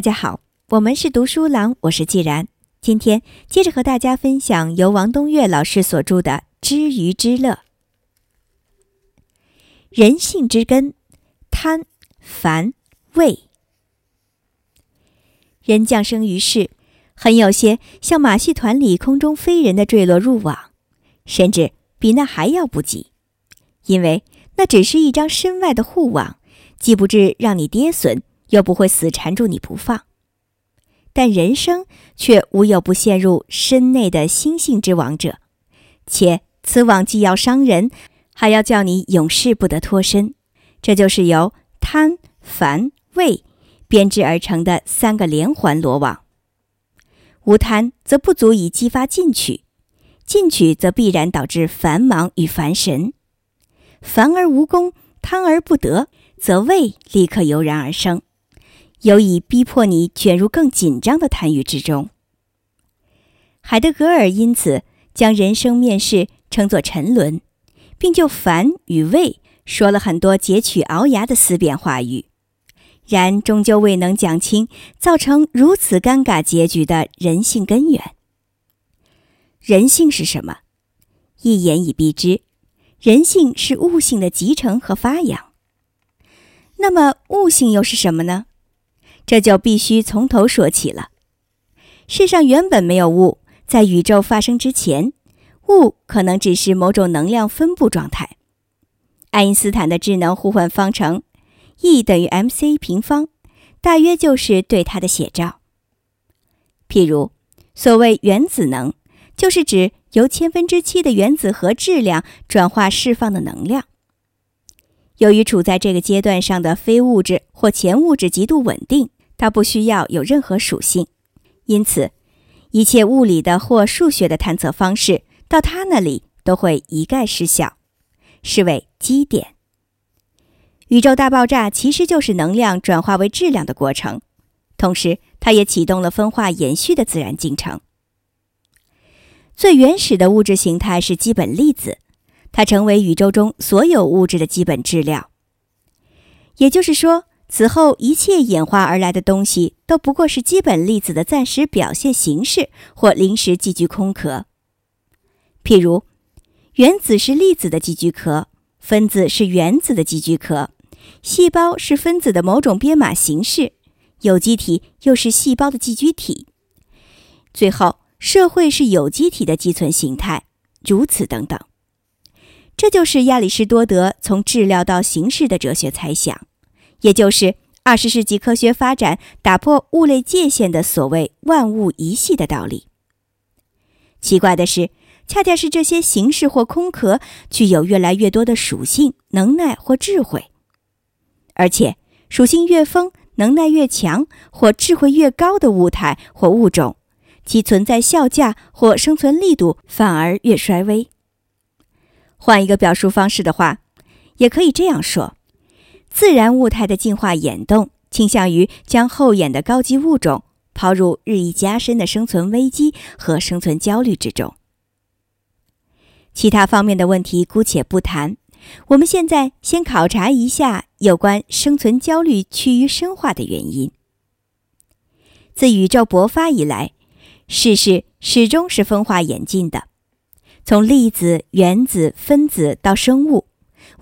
大家好，我们是读书郎，我是既然。今天接着和大家分享由王东岳老师所著的《知鱼之乐》。人性之根，贪、烦、畏。人降生于世，很有些像马戏团里空中飞人的坠落入网，甚至比那还要不及，因为那只是一张身外的护网，既不至让你跌损。又不会死缠住你不放，但人生却无有不陷入身内的心性之网者，且此网既要伤人，还要叫你永世不得脱身。这就是由贪、烦、畏编织而成的三个连环罗网。无贪则不足以激发进取，进取则必然导致繁忙与烦神，烦而无功，贪而不得，则畏立刻油然而生。有以逼迫你卷入更紧张的贪欲之中。海德格尔因此将人生面试称作沉沦，并就烦与畏说了很多截取鳌牙的思辨话语，然终究未能讲清造成如此尴尬结局的人性根源。人性是什么？一言以蔽之，人性是悟性的集成和发扬。那么悟性又是什么呢？这就必须从头说起了。世上原本没有物，在宇宙发生之前，物可能只是某种能量分布状态。爱因斯坦的智能互换方程，E 等于 mc 平方，大约就是对它的写照。譬如，所谓原子能，就是指由千分之七的原子核质量转化释放的能量。由于处在这个阶段上的非物质或前物质极度稳定。它不需要有任何属性，因此，一切物理的或数学的探测方式到它那里都会一概失效，是为基点。宇宙大爆炸其实就是能量转化为质量的过程，同时它也启动了分化延续的自然进程。最原始的物质形态是基本粒子，它成为宇宙中所有物质的基本质料。也就是说。此后，一切演化而来的东西都不过是基本粒子的暂时表现形式或临时寄居空壳。譬如，原子是粒子的寄居壳，分子是原子的寄居壳，细胞是分子的某种编码形式，有机体又是细胞的寄居体，最后，社会是有机体的寄存形态，如此等等。这就是亚里士多德从质料到形式的哲学猜想。也就是二十世纪科学发展打破物类界限的所谓“万物一系”的道理。奇怪的是，恰恰是这些形式或空壳具有越来越多的属性、能耐或智慧，而且属性越丰、能耐越强或智慧越高的物态或物种，其存在效价或生存力度反而越衰微。换一个表述方式的话，也可以这样说。自然物态的进化演动倾向于将后演的高级物种抛入日益加深的生存危机和生存焦虑之中。其他方面的问题姑且不谈，我们现在先考察一下有关生存焦虑趋于深化的原因。自宇宙勃发以来，世事始终是分化演进的，从粒子、原子、分子到生物，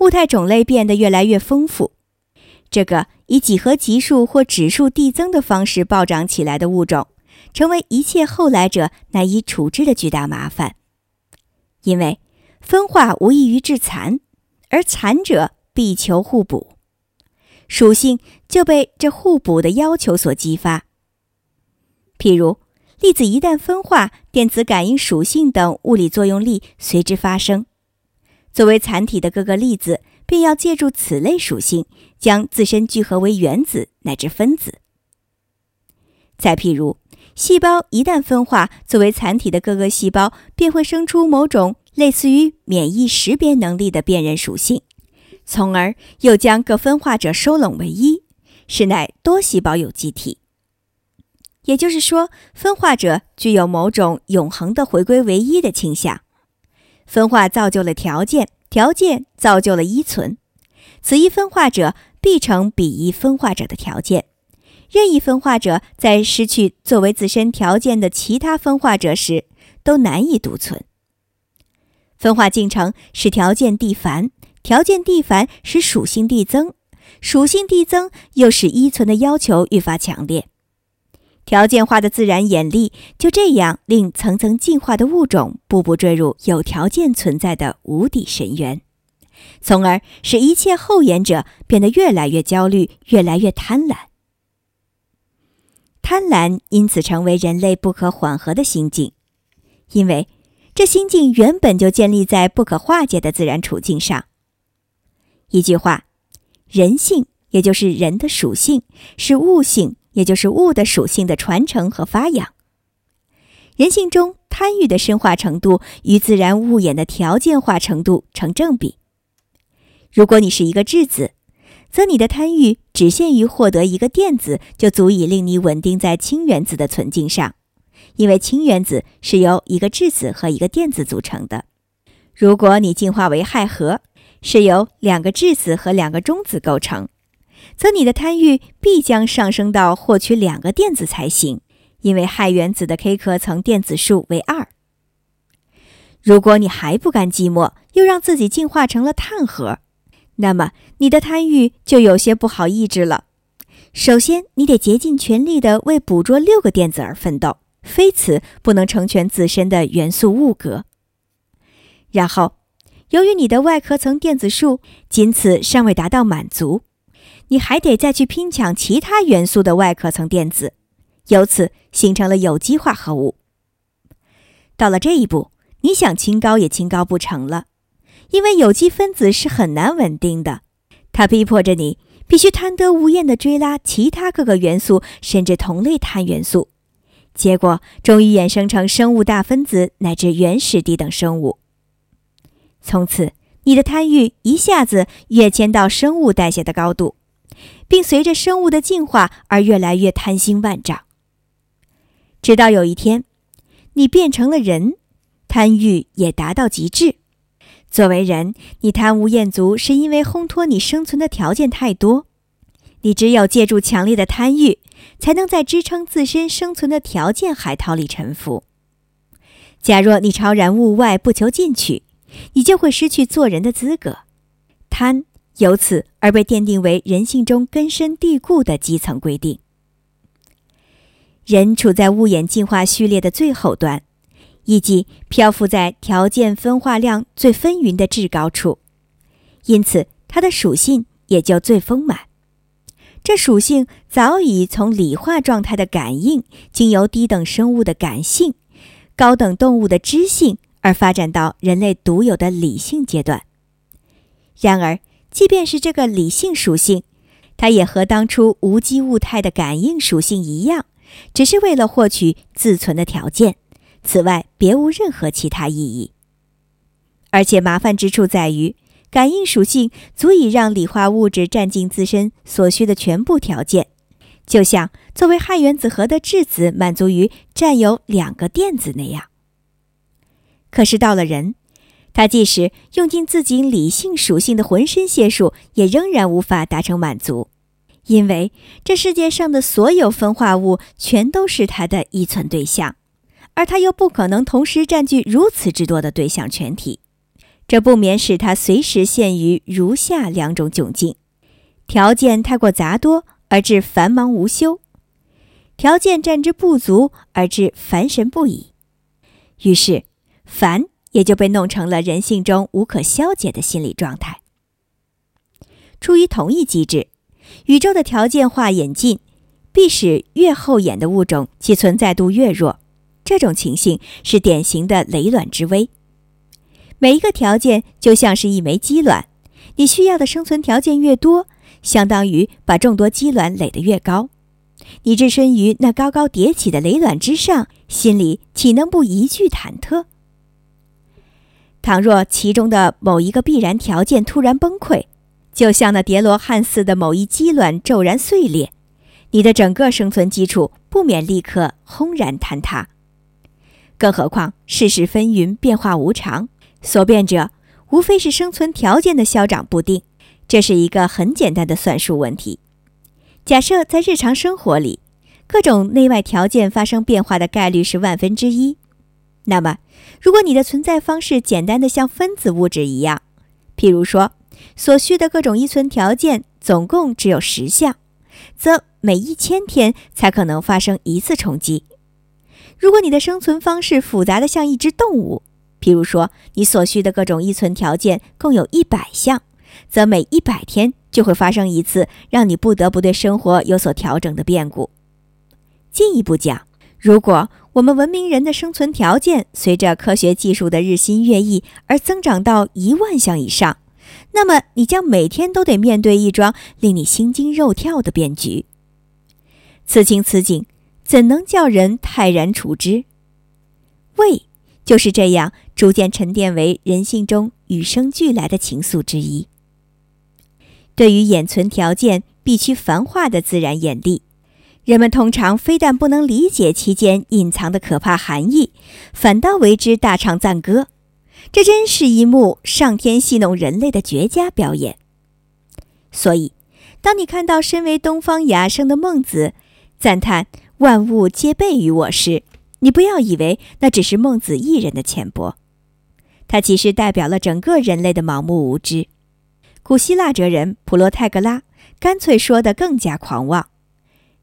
物态种类变得越来越丰富。这个以几何级数或指数递增的方式暴涨起来的物种，成为一切后来者难以处置的巨大麻烦。因为分化无异于致残，而残者必求互补，属性就被这互补的要求所激发。譬如，粒子一旦分化，电子感应属性等物理作用力随之发生。作为残体的各个粒子。便要借助此类属性，将自身聚合为原子乃至分子。再譬如，细胞一旦分化，作为残体的各个细胞便会生出某种类似于免疫识别能力的辨认属性，从而又将各分化者收拢为一，是乃多细胞有机体。也就是说，分化者具有某种永恒的回归唯一的倾向。分化造就了条件。条件造就了依存，此一分化者必成彼一分化者的条件，任意分化者在失去作为自身条件的其他分化者时，都难以独存。分化进程使条件递繁，条件递繁使属性递增，属性递增又使依存的要求愈发强烈。条件化的自然演力就这样令层层进化的物种步步坠入有条件存在的无底深渊，从而使一切后演者变得越来越焦虑，越来越贪婪。贪婪因此成为人类不可缓和的心境，因为这心境原本就建立在不可化解的自然处境上。一句话，人性也就是人的属性，是物性。也就是物的属性的传承和发扬。人性中贪欲的深化程度与自然物演的条件化程度成正比。如果你是一个质子，则你的贪欲只限于获得一个电子，就足以令你稳定在氢原子的存境上，因为氢原子是由一个质子和一个电子组成的。如果你进化为氦核，是由两个质子和两个中子构成。则你的贪欲必将上升到获取两个电子才行，因为氦原子的 K 壳层电子数为二。如果你还不甘寂寞，又让自己进化成了碳核，那么你的贪欲就有些不好抑制了。首先，你得竭尽全力地为捕捉六个电子而奋斗，非此不能成全自身的元素物格。然后，由于你的外壳层电子数仅此尚未达到满足。你还得再去拼抢其他元素的外壳层电子，由此形成了有机化合物。到了这一步，你想清高也清高不成了，因为有机分子是很难稳定的，它逼迫着你必须贪得无厌地追拉其他各个元素，甚至同类碳元素，结果终于衍生成生物大分子乃至原始低等生物。从此，你的贪欲一下子跃迁到生物代谢的高度。并随着生物的进化而越来越贪心万丈，直到有一天，你变成了人，贪欲也达到极致。作为人，你贪无厌足，是因为烘托你生存的条件太多。你只有借助强烈的贪欲，才能在支撑自身生存的条件海涛里沉浮。假若你超然物外，不求进取，你就会失去做人的资格。贪。由此而被奠定为人性中根深蒂固的基层规定。人处在物演进化序列的最后端，以及漂浮在条件分化量最纷纭的至高处，因此它的属性也就最丰满。这属性早已从理化状态的感应，经由低等生物的感性、高等动物的知性，而发展到人类独有的理性阶段。然而，即便是这个理性属性，它也和当初无机物态的感应属性一样，只是为了获取自存的条件，此外别无任何其他意义。而且麻烦之处在于，感应属性足以让理化物质占尽自身所需的全部条件，就像作为氦原子核的质子满足于占有两个电子那样。可是到了人。他即使用尽自己理性属性的浑身解数，也仍然无法达成满足，因为这世界上的所有分化物全都是他的依存对象，而他又不可能同时占据如此之多的对象全体，这不免使他随时陷于如下两种窘境：条件太过杂多而致繁忙无休；条件占之不足而致烦神不已。于是，烦。也就被弄成了人性中无可消解的心理状态。出于同一机制，宇宙的条件化演进必使越后演的物种其存在度越弱。这种情形是典型的累卵之危。每一个条件就像是一枚鸡卵，你需要的生存条件越多，相当于把众多鸡卵垒得越高。你置身于那高高叠起的雷卵之上，心里岂能不一句忐忑？倘若其中的某一个必然条件突然崩溃，就像那叠罗汉似的某一鸡卵骤然碎裂，你的整个生存基础不免立刻轰然坍塌。更何况世事纷纭，变化无常，所变者无非是生存条件的消长不定，这是一个很简单的算术问题。假设在日常生活里，各种内外条件发生变化的概率是万分之一，那么，如果你的存在方式简单的像分子物质一样，譬如说，所需的各种依存条件总共只有十项，则每一千天才可能发生一次冲击。如果你的生存方式复杂的像一只动物，譬如说，你所需的各种依存条件共有一百项，则每一百天就会发生一次让你不得不对生活有所调整的变故。进一步讲，如果我们文明人的生存条件随着科学技术的日新月异而增长到一万项以上，那么你将每天都得面对一桩令你心惊肉跳的变局。此情此景，怎能叫人泰然处之？胃就是这样逐渐沉淀为人性中与生俱来的情愫之一。对于眼存条件必须繁化的自然眼力，人们通常非但不能理解其间隐藏的可怕含义，反倒为之大唱赞歌。这真是一幕上天戏弄人类的绝佳表演。所以，当你看到身为东方雅圣的孟子赞叹“万物皆备于我”时，你不要以为那只是孟子一人的浅薄，他其实代表了整个人类的盲目无知。古希腊哲人普罗泰戈拉干脆说得更加狂妄：“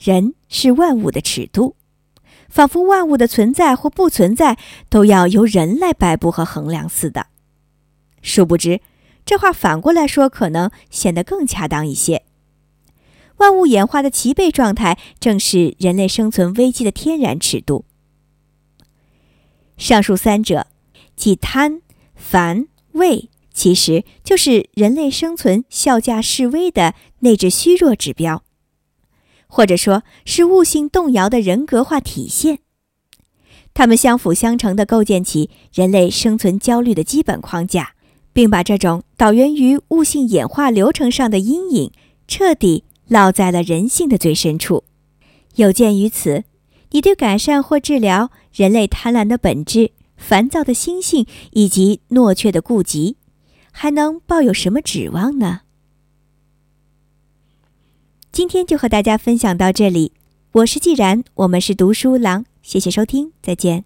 人是万物的尺度。”仿佛万物的存在或不存在都要由人来摆布和衡量似的。殊不知，这话反过来说可能显得更恰当一些。万物演化的齐备状态，正是人类生存危机的天然尺度。上述三者，即贪、烦、畏，其实就是人类生存效价示微的内置虚弱指标。或者说是悟性动摇的人格化体现，它们相辅相成地构建起人类生存焦虑的基本框架，并把这种导源于悟性演化流程上的阴影彻底烙在了人性的最深处。有鉴于此，你对改善或治疗人类贪婪的本质、烦躁的心性以及懦怯的顾及，还能抱有什么指望呢？今天就和大家分享到这里。我是既然我们是读书郎。谢谢收听再见。